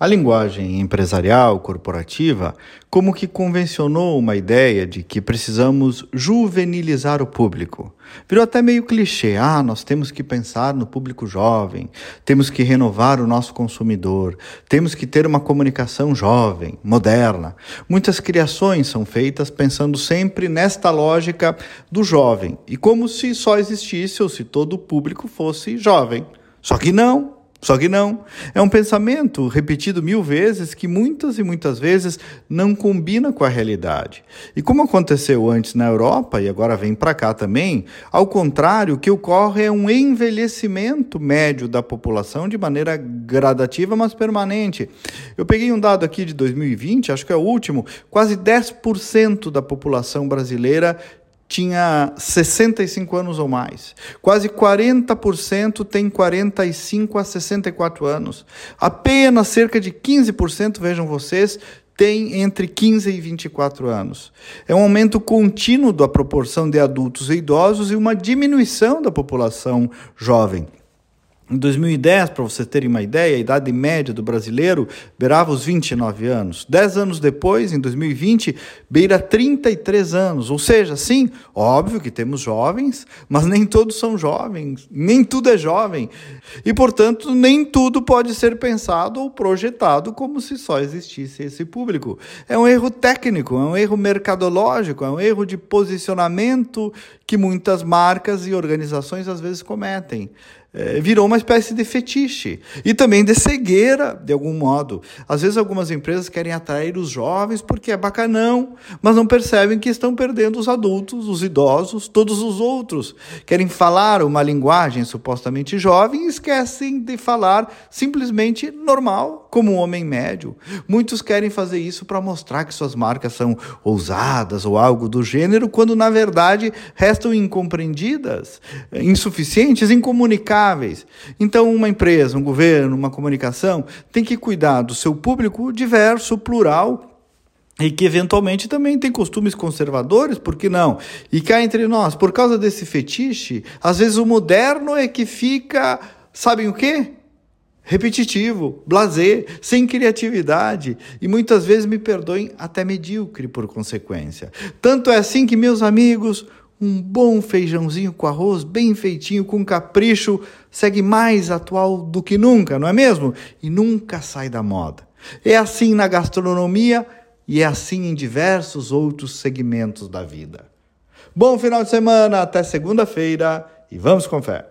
A linguagem empresarial corporativa como que convencionou uma ideia de que precisamos juvenilizar o público. Virou até meio clichê. Ah, nós temos que pensar no público jovem, temos que renovar o nosso consumidor, temos que ter uma comunicação jovem, moderna. Muitas criações são feitas pensando sempre nesta lógica do jovem e como se só existisse ou se todo o público fosse jovem. Só que não. Só que não. É um pensamento repetido mil vezes que muitas e muitas vezes não combina com a realidade. E como aconteceu antes na Europa e agora vem para cá também, ao contrário, o que ocorre é um envelhecimento médio da população de maneira gradativa, mas permanente. Eu peguei um dado aqui de 2020, acho que é o último, quase 10% da população brasileira tinha 65 anos ou mais. Quase 40% tem 45 a 64 anos. Apenas cerca de 15%, vejam vocês, tem entre 15 e 24 anos. É um aumento contínuo da proporção de adultos e idosos e uma diminuição da população jovem. Em 2010, para você terem uma ideia, a idade média do brasileiro beirava os 29 anos. Dez anos depois, em 2020, beira 33 anos. Ou seja, sim, óbvio que temos jovens, mas nem todos são jovens, nem tudo é jovem. E, portanto, nem tudo pode ser pensado ou projetado como se só existisse esse público. É um erro técnico, é um erro mercadológico, é um erro de posicionamento que muitas marcas e organizações às vezes cometem virou uma espécie de fetiche e também de cegueira, de algum modo. Às vezes, algumas empresas querem atrair os jovens porque é bacanão, mas não percebem que estão perdendo os adultos, os idosos, todos os outros. Querem falar uma linguagem supostamente jovem e esquecem de falar simplesmente normal, como um homem médio. Muitos querem fazer isso para mostrar que suas marcas são ousadas ou algo do gênero, quando na verdade restam incompreendidas, insuficientes, incomunicadas então, uma empresa, um governo, uma comunicação tem que cuidar do seu público diverso, plural, e que eventualmente também tem costumes conservadores, por que não? E cá entre nós, por causa desse fetiche, às vezes o moderno é que fica, sabem o quê? Repetitivo, blazer, sem criatividade e muitas vezes, me perdoem, até medíocre por consequência. Tanto é assim que, meus amigos, um bom feijãozinho com arroz, bem feitinho, com capricho, segue mais atual do que nunca, não é mesmo? E nunca sai da moda. É assim na gastronomia e é assim em diversos outros segmentos da vida. Bom final de semana, até segunda-feira e vamos com fé.